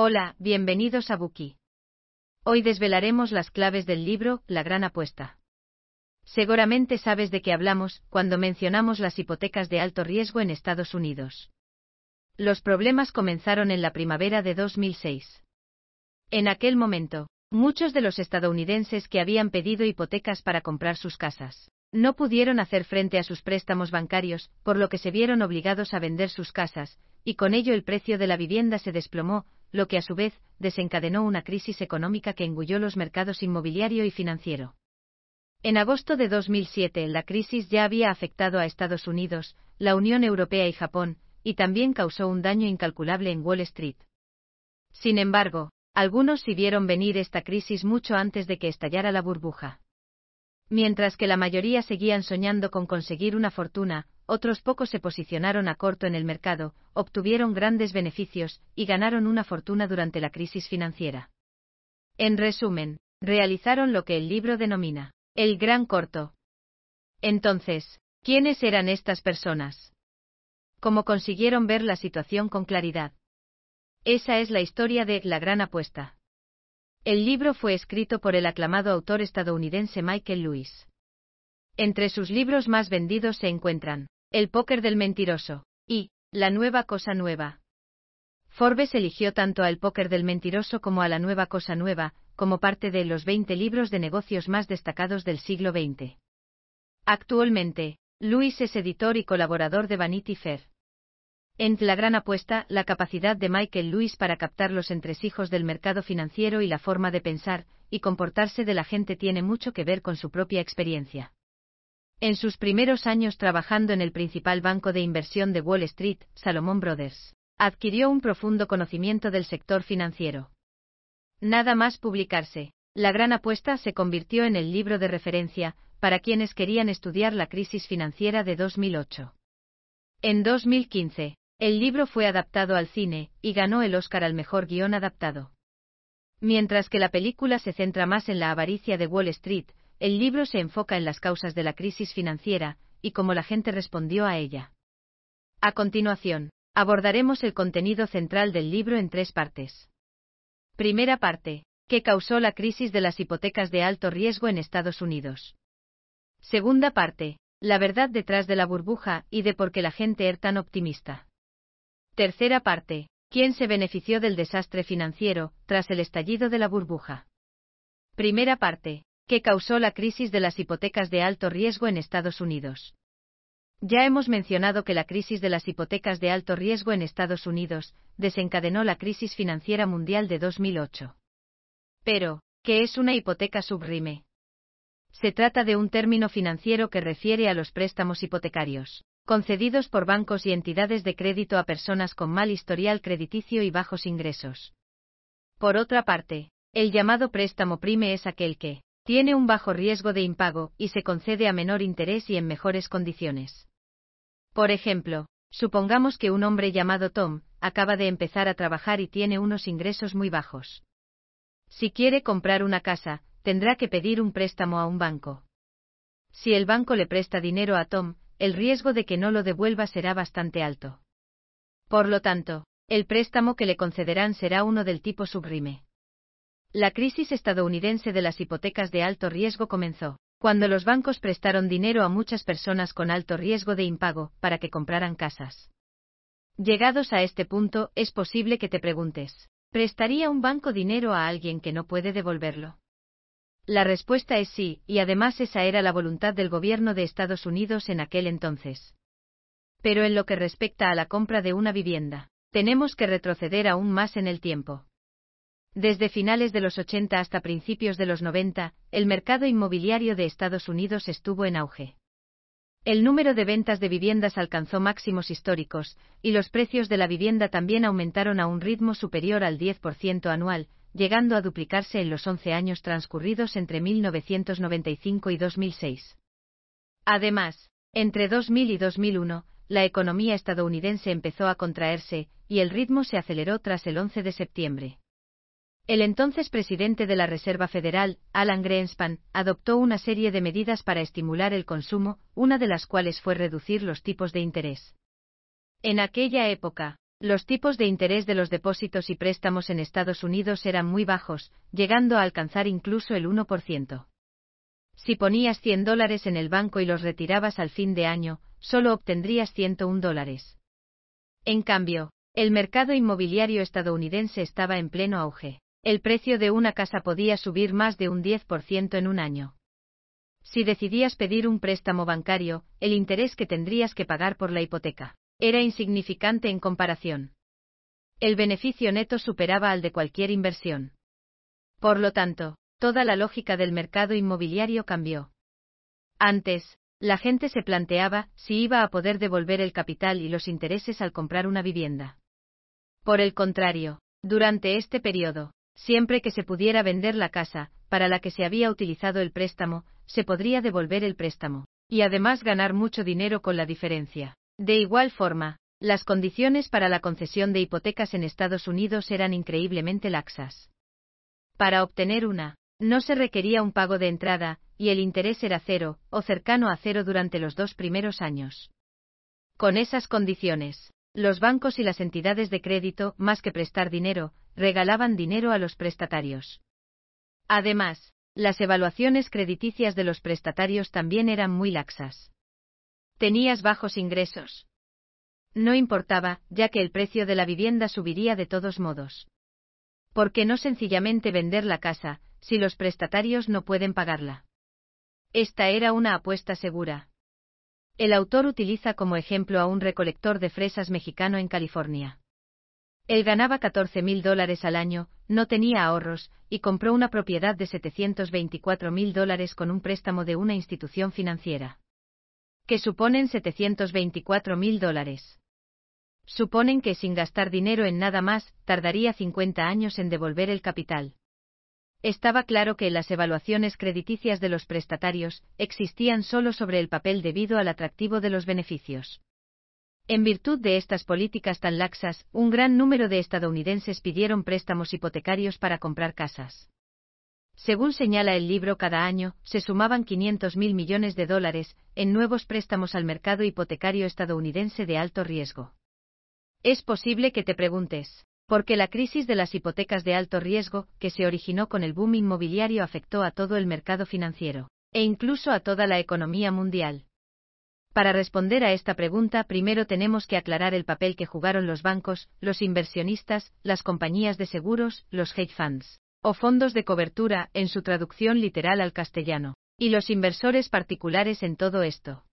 Hola, bienvenidos a Buki. Hoy desvelaremos las claves del libro La gran apuesta. Seguramente sabes de qué hablamos cuando mencionamos las hipotecas de alto riesgo en Estados Unidos. Los problemas comenzaron en la primavera de 2006. En aquel momento, muchos de los estadounidenses que habían pedido hipotecas para comprar sus casas no pudieron hacer frente a sus préstamos bancarios, por lo que se vieron obligados a vender sus casas, y con ello el precio de la vivienda se desplomó, lo que a su vez desencadenó una crisis económica que engulló los mercados inmobiliario y financiero. En agosto de 2007 la crisis ya había afectado a Estados Unidos, la Unión Europea y Japón, y también causó un daño incalculable en Wall Street. Sin embargo, algunos sí vieron venir esta crisis mucho antes de que estallara la burbuja. Mientras que la mayoría seguían soñando con conseguir una fortuna, otros pocos se posicionaron a corto en el mercado, obtuvieron grandes beneficios y ganaron una fortuna durante la crisis financiera. En resumen, realizaron lo que el libro denomina el gran corto. Entonces, ¿quiénes eran estas personas? ¿Cómo consiguieron ver la situación con claridad? Esa es la historia de La Gran Apuesta. El libro fue escrito por el aclamado autor estadounidense Michael Lewis. Entre sus libros más vendidos se encuentran El póker del mentiroso y La nueva cosa nueva. Forbes eligió tanto a El póker del mentiroso como a La nueva cosa nueva, como parte de los 20 libros de negocios más destacados del siglo XX. Actualmente, Lewis es editor y colaborador de Vanity Fair. En La gran apuesta, la capacidad de Michael Lewis para captar los entresijos del mercado financiero y la forma de pensar y comportarse de la gente tiene mucho que ver con su propia experiencia. En sus primeros años trabajando en el principal banco de inversión de Wall Street, Salomon Brothers, adquirió un profundo conocimiento del sector financiero. Nada más publicarse, La gran apuesta se convirtió en el libro de referencia para quienes querían estudiar la crisis financiera de 2008. En 2015, el libro fue adaptado al cine, y ganó el Oscar al mejor guion adaptado. Mientras que la película se centra más en la avaricia de Wall Street, el libro se enfoca en las causas de la crisis financiera, y cómo la gente respondió a ella. A continuación, abordaremos el contenido central del libro en tres partes. Primera parte, ¿qué causó la crisis de las hipotecas de alto riesgo en Estados Unidos? Segunda parte, la verdad detrás de la burbuja y de por qué la gente era tan optimista. Tercera parte. ¿Quién se benefició del desastre financiero tras el estallido de la burbuja? Primera parte. ¿Qué causó la crisis de las hipotecas de alto riesgo en Estados Unidos? Ya hemos mencionado que la crisis de las hipotecas de alto riesgo en Estados Unidos desencadenó la crisis financiera mundial de 2008. Pero, ¿qué es una hipoteca subrime? Se trata de un término financiero que refiere a los préstamos hipotecarios concedidos por bancos y entidades de crédito a personas con mal historial crediticio y bajos ingresos. Por otra parte, el llamado préstamo prime es aquel que tiene un bajo riesgo de impago y se concede a menor interés y en mejores condiciones. Por ejemplo, supongamos que un hombre llamado Tom acaba de empezar a trabajar y tiene unos ingresos muy bajos. Si quiere comprar una casa, tendrá que pedir un préstamo a un banco. Si el banco le presta dinero a Tom, el riesgo de que no lo devuelva será bastante alto. Por lo tanto, el préstamo que le concederán será uno del tipo subrime. La crisis estadounidense de las hipotecas de alto riesgo comenzó, cuando los bancos prestaron dinero a muchas personas con alto riesgo de impago para que compraran casas. Llegados a este punto, es posible que te preguntes, ¿prestaría un banco dinero a alguien que no puede devolverlo? La respuesta es sí, y además esa era la voluntad del gobierno de Estados Unidos en aquel entonces. Pero en lo que respecta a la compra de una vivienda, tenemos que retroceder aún más en el tiempo. Desde finales de los 80 hasta principios de los 90, el mercado inmobiliario de Estados Unidos estuvo en auge. El número de ventas de viviendas alcanzó máximos históricos, y los precios de la vivienda también aumentaron a un ritmo superior al 10% anual, llegando a duplicarse en los 11 años transcurridos entre 1995 y 2006. Además, entre 2000 y 2001, la economía estadounidense empezó a contraerse, y el ritmo se aceleró tras el 11 de septiembre. El entonces presidente de la Reserva Federal, Alan Greenspan, adoptó una serie de medidas para estimular el consumo, una de las cuales fue reducir los tipos de interés. En aquella época, Los tipos de interés de los depósitos y préstamos en Estados Unidos eran muy bajos, llegando a alcanzar incluso el 1%. Si ponías 100 dólares en el banco y los retirabas al fin de año, solo obtendrías 101 dólares. En cambio, el mercado inmobiliario estadounidense estaba en pleno auge. El precio de una casa podía subir más de un 10% en un año. Si decidías pedir un préstamo bancario, el interés que tendrías que pagar por la hipoteca era insignificante en comparación. El beneficio neto superaba al de cualquier inversión. Por lo tanto, toda la lógica del mercado inmobiliario cambió. Antes, la gente se planteaba si iba a poder devolver el capital y los intereses al comprar una vivienda. Por el contrario, durante este periodo, siempre que se pudiera vender la casa, para la que se había utilizado el préstamo, se podría devolver el préstamo, y además ganar mucho dinero con la diferencia. De igual forma, las condiciones para la concesión de hipotecas en Estados Unidos eran increíblemente laxas. Para obtener una, no se requería un pago de entrada, y el interés era cero, o cercano a cero durante los dos primeros años. Con esas condiciones, los bancos y las entidades de crédito, más que prestar dinero, regalaban dinero a los prestatarios. Además, las evaluaciones crediticias de los prestatarios también eran muy laxas. Tenías bajos ingresos. No importaba, ya que el precio de la vivienda subiría de todos modos. ¿Por qué no sencillamente vender la casa, si los prestatarios no pueden pagarla? Esta era una apuesta segura. El autor utiliza como ejemplo a un recolector de fresas mexicano en California. Él ganaba 14 mil dólares al año, no tenía ahorros, y compró una propiedad de 724 mil dólares con un préstamo de una institución financiera que suponen 724 mil dólares. Suponen que sin gastar dinero en nada más, tardaría 50 años en devolver el capital. Estaba claro que las evaluaciones crediticias de los prestatarios existían solo sobre el papel debido al atractivo de los beneficios. En virtud de estas políticas tan laxas, un gran número de estadounidenses pidieron préstamos hipotecarios para comprar casas. Según señala el libro, cada año se sumaban 500 mil millones de dólares en nuevos préstamos al mercado hipotecario estadounidense de alto riesgo. Es posible que te preguntes, ¿por qué la crisis de las hipotecas de alto riesgo, que se originó con el boom inmobiliario, afectó a todo el mercado financiero, e incluso a toda la economía mundial? Para responder a esta pregunta, primero tenemos que aclarar el papel que jugaron los bancos, los inversionistas, las compañías de seguros, los hedge funds o fondos de cobertura, en su traducción literal al castellano, y los inversores particulares en todo esto.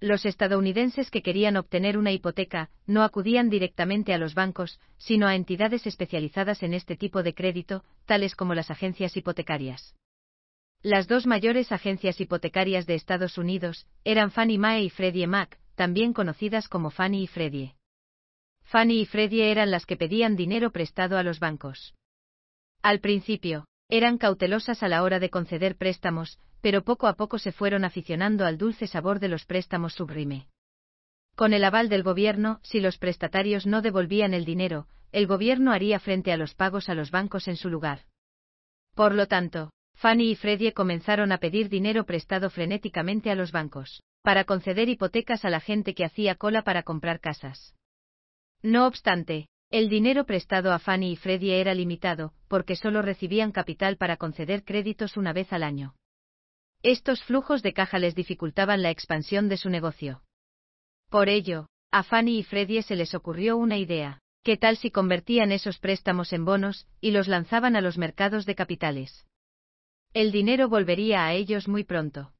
Los estadounidenses que querían obtener una hipoteca no acudían directamente a los bancos, sino a entidades especializadas en este tipo de crédito, tales como las agencias hipotecarias. Las dos mayores agencias hipotecarias de Estados Unidos eran Fannie Mae y Freddie Mac, también conocidas como Fannie y Freddie. Fannie y Freddie eran las que pedían dinero prestado a los bancos. Al principio, eran cautelosas a la hora de conceder préstamos, pero poco a poco se fueron aficionando al dulce sabor de los préstamos subrime. Con el aval del gobierno, si los prestatarios no devolvían el dinero, el gobierno haría frente a los pagos a los bancos en su lugar. Por lo tanto, Fannie y Freddie comenzaron a pedir dinero prestado frenéticamente a los bancos, para conceder hipotecas a la gente que hacía cola para comprar casas. No obstante, el dinero prestado a Fannie y Freddie era limitado, porque solo recibían capital para conceder créditos una vez al año. Estos flujos de caja les dificultaban la expansión de su negocio. Por ello, a Fannie y Freddie se les ocurrió una idea. ¿Qué tal si convertían esos préstamos en bonos y los lanzaban a los mercados de capitales? El dinero volvería a ellos muy pronto.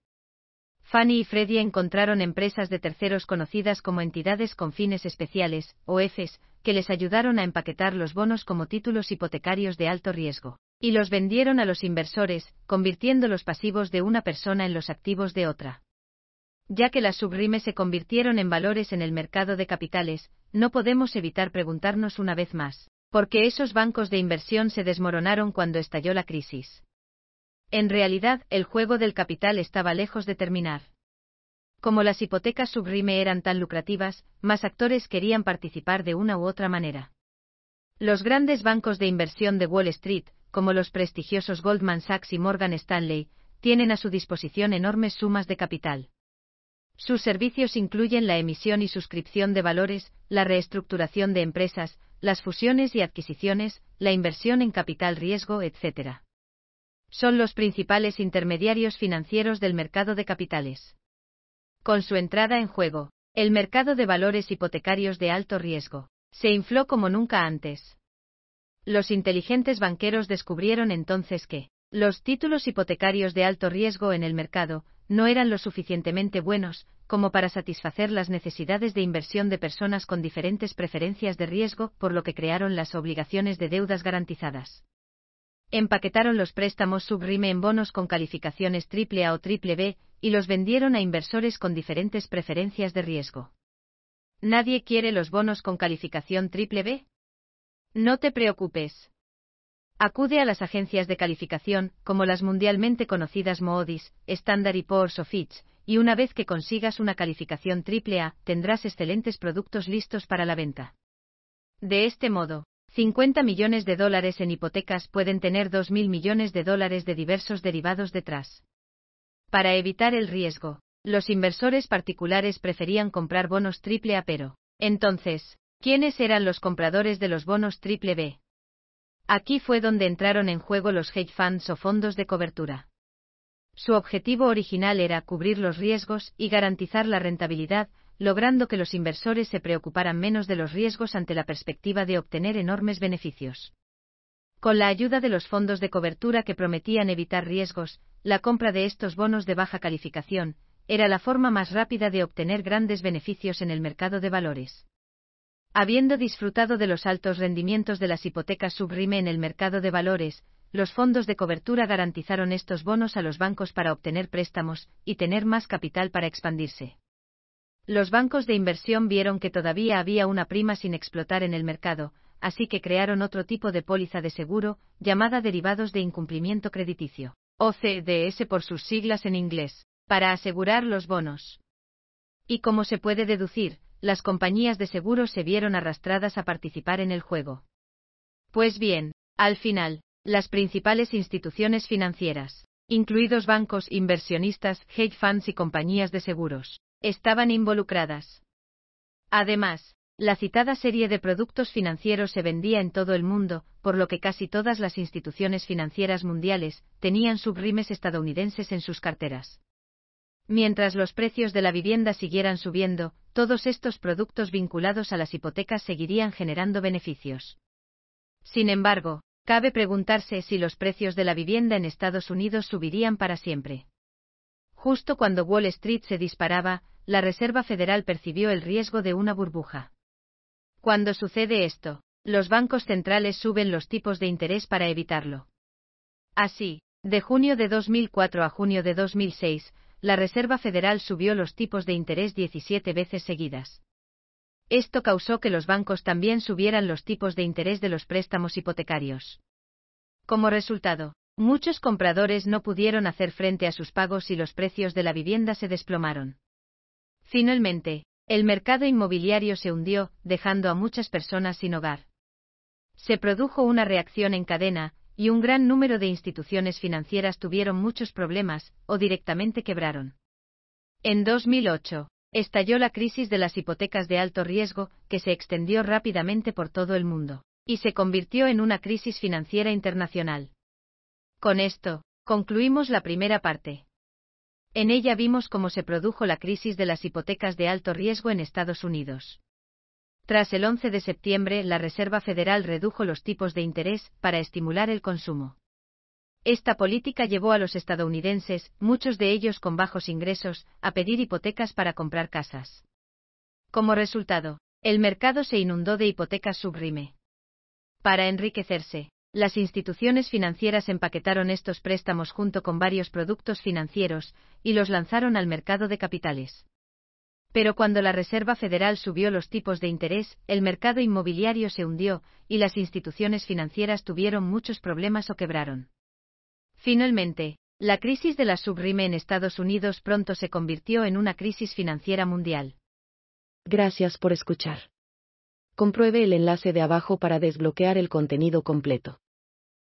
Fannie y Freddie encontraron empresas de terceros conocidas como entidades con fines especiales, o EFES, que les ayudaron a empaquetar los bonos como títulos hipotecarios de alto riesgo, y los vendieron a los inversores, convirtiendo los pasivos de una persona en los activos de otra. Ya que las subrimes se convirtieron en valores en el mercado de capitales, no podemos evitar preguntarnos una vez más, ¿por qué esos bancos de inversión se desmoronaron cuando estalló la crisis? En realidad, el juego del capital estaba lejos de terminar. Como las hipotecas subrime eran tan lucrativas, más actores querían participar de una u otra manera. Los grandes bancos de inversión de Wall Street, como los prestigiosos Goldman Sachs y Morgan Stanley, tienen a su disposición enormes sumas de capital. Sus servicios incluyen la emisión y suscripción de valores, la reestructuración de empresas, las fusiones y adquisiciones, la inversión en capital riesgo, etc. Son los principales intermediarios financieros del mercado de capitales. Con su entrada en juego, el mercado de valores hipotecarios de alto riesgo se infló como nunca antes. Los inteligentes banqueros descubrieron entonces que los títulos hipotecarios de alto riesgo en el mercado no eran lo suficientemente buenos como para satisfacer las necesidades de inversión de personas con diferentes preferencias de riesgo, por lo que crearon las obligaciones de deudas garantizadas. Empaquetaron los préstamos subrime en bonos con calificaciones triple A o triple B y los vendieron a inversores con diferentes preferencias de riesgo. ¿Nadie quiere los bonos con calificación triple B? No te preocupes. Acude a las agencias de calificación, como las mundialmente conocidas Moodys, Standard Poor's o Fitch, y una vez que consigas una calificación AAA, tendrás excelentes productos listos para la venta. De este modo, 50 millones de dólares en hipotecas pueden tener 2.000 millones de dólares de diversos derivados detrás. Para evitar el riesgo, los inversores particulares preferían comprar bonos AAA pero, entonces, ¿quiénes eran los compradores de los bonos B? Aquí fue donde entraron en juego los hedge funds o fondos de cobertura. Su objetivo original era cubrir los riesgos y garantizar la rentabilidad, logrando que los inversores se preocuparan menos de los riesgos ante la perspectiva de obtener enormes beneficios. Con la ayuda de los fondos de cobertura que prometían evitar riesgos, la compra de estos bonos de baja calificación era la forma más rápida de obtener grandes beneficios en el mercado de valores. Habiendo disfrutado de los altos rendimientos de las hipotecas subrime en el mercado de valores, los fondos de cobertura garantizaron estos bonos a los bancos para obtener préstamos y tener más capital para expandirse. Los bancos de inversión vieron que todavía había una prima sin explotar en el mercado, así que crearon otro tipo de póliza de seguro, llamada derivados de incumplimiento crediticio, o CDS por sus siglas en inglés, para asegurar los bonos. Y como se puede deducir, las compañías de seguros se vieron arrastradas a participar en el juego. Pues bien, al final, las principales instituciones financieras, incluidos bancos, inversionistas, hedge funds y compañías de seguros, estaban involucradas. Además, la citada serie de productos financieros se vendía en todo el mundo, por lo que casi todas las instituciones financieras mundiales tenían subrimes estadounidenses en sus carteras. Mientras los precios de la vivienda siguieran subiendo, todos estos productos vinculados a las hipotecas seguirían generando beneficios. Sin embargo, Cabe preguntarse si los precios de la vivienda en Estados Unidos subirían para siempre. Justo cuando Wall Street se disparaba, la Reserva Federal percibió el riesgo de una burbuja. Cuando sucede esto, los bancos centrales suben los tipos de interés para evitarlo. Así, de junio de 2004 a junio de 2006, la Reserva Federal subió los tipos de interés 17 veces seguidas. Esto causó que los bancos también subieran los tipos de interés de los préstamos hipotecarios. Como resultado, muchos compradores no pudieron hacer frente a sus pagos y los precios de la vivienda se desplomaron. Finalmente, el mercado inmobiliario se hundió, dejando a muchas personas sin hogar. Se produjo una reacción en cadena, y un gran número de instituciones financieras tuvieron muchos problemas, o directamente quebraron. En 2008, estalló la crisis de las hipotecas de alto riesgo, que se extendió rápidamente por todo el mundo, y se convirtió en una crisis financiera internacional. Con esto, concluimos la primera parte. En ella vimos cómo se produjo la crisis de las hipotecas de alto riesgo en Estados Unidos. Tras el 11 de septiembre, la Reserva Federal redujo los tipos de interés para estimular el consumo. Esta política llevó a los estadounidenses, muchos de ellos con bajos ingresos, a pedir hipotecas para comprar casas. Como resultado, el mercado se inundó de hipotecas subrime. Para enriquecerse, las instituciones financieras empaquetaron estos préstamos junto con varios productos financieros y los lanzaron al mercado de capitales. Pero cuando la Reserva Federal subió los tipos de interés, el mercado inmobiliario se hundió y las instituciones financieras tuvieron muchos problemas o quebraron. Finalmente, la crisis de la subrime en Estados Unidos pronto se convirtió en una crisis financiera mundial. Gracias por escuchar. Compruebe el enlace de abajo para desbloquear el contenido completo.